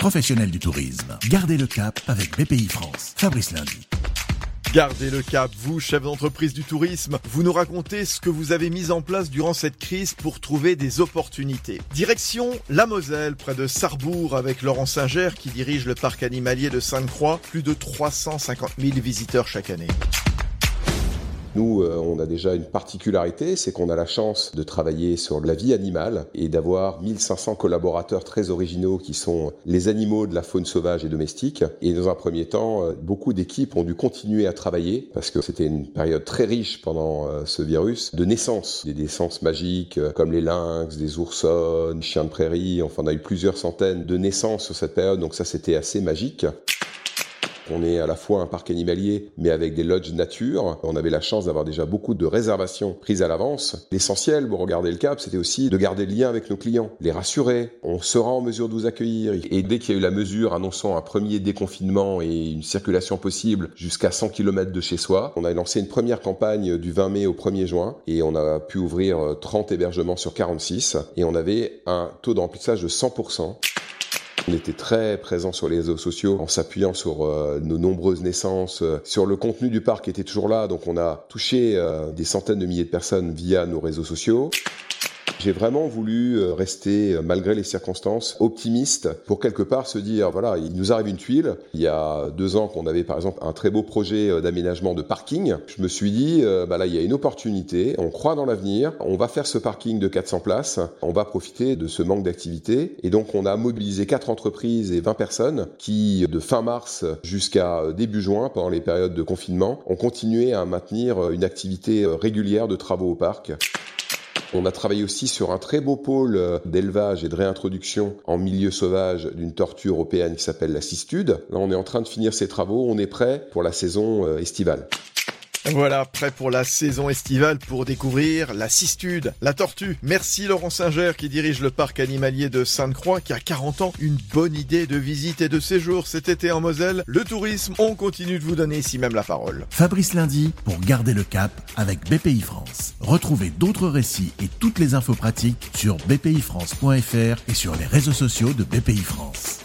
professionnels du tourisme. Gardez le cap avec BPI France. Fabrice Lundi. Gardez le cap, vous, chef d'entreprise du tourisme, vous nous racontez ce que vous avez mis en place durant cette crise pour trouver des opportunités. Direction la Moselle, près de Sarrebourg, avec Laurent Singer qui dirige le parc animalier de Sainte-Croix, plus de 350 000 visiteurs chaque année. Nous, euh, on a déjà une particularité, c'est qu'on a la chance de travailler sur la vie animale et d'avoir 1500 collaborateurs très originaux qui sont les animaux de la faune sauvage et domestique. Et dans un premier temps, euh, beaucoup d'équipes ont dû continuer à travailler parce que c'était une période très riche pendant euh, ce virus de naissances, des naissances magiques comme les lynx, des oursons, chiens de prairie. Enfin, on a eu plusieurs centaines de naissances sur cette période, donc ça c'était assez magique. On est à la fois un parc animalier, mais avec des lodges nature. On avait la chance d'avoir déjà beaucoup de réservations prises à l'avance. L'essentiel, pour regarder le cap, c'était aussi de garder le lien avec nos clients, les rassurer. On sera en mesure de vous accueillir. Et dès qu'il y a eu la mesure annonçant un premier déconfinement et une circulation possible jusqu'à 100 km de chez soi, on a lancé une première campagne du 20 mai au 1er juin et on a pu ouvrir 30 hébergements sur 46 et on avait un taux de remplissage de 100%. On était très présent sur les réseaux sociaux en s'appuyant sur euh, nos nombreuses naissances, euh, sur le contenu du parc qui était toujours là. Donc on a touché euh, des centaines de milliers de personnes via nos réseaux sociaux. J'ai vraiment voulu euh, rester, euh, malgré les circonstances, optimiste pour quelque part se dire, voilà, il nous arrive une tuile. Il y a deux ans qu'on avait par exemple un très beau projet euh, d'aménagement de parking. Je me suis dit, bah là, il y a une opportunité, on croit dans l'avenir, on va faire ce parking de 400 places, on va profiter de ce manque d'activité. Et donc, on a mobilisé quatre entreprises et 20 personnes qui, de fin mars jusqu'à début juin, pendant les périodes de confinement, ont continué à maintenir une activité régulière de travaux au parc. On a travaillé aussi sur un très beau pôle euh, d'élevage et de réintroduction en milieu sauvage d'une tortue européenne qui s'appelle la cistude. Là, on est en train de finir ces travaux, on est prêt pour la saison euh, estivale. Voilà, prêt pour la saison estivale pour découvrir la cistude, la tortue. Merci Laurent Singer qui dirige le parc animalier de Sainte-Croix qui a 40 ans. Une bonne idée de visite et de séjour cet été en Moselle. Le tourisme, on continue de vous donner ici même la parole. Fabrice Lundi pour garder le cap avec BPI France. Retrouvez d'autres récits et toutes les infos pratiques sur bpifrance.fr et sur les réseaux sociaux de BPI France.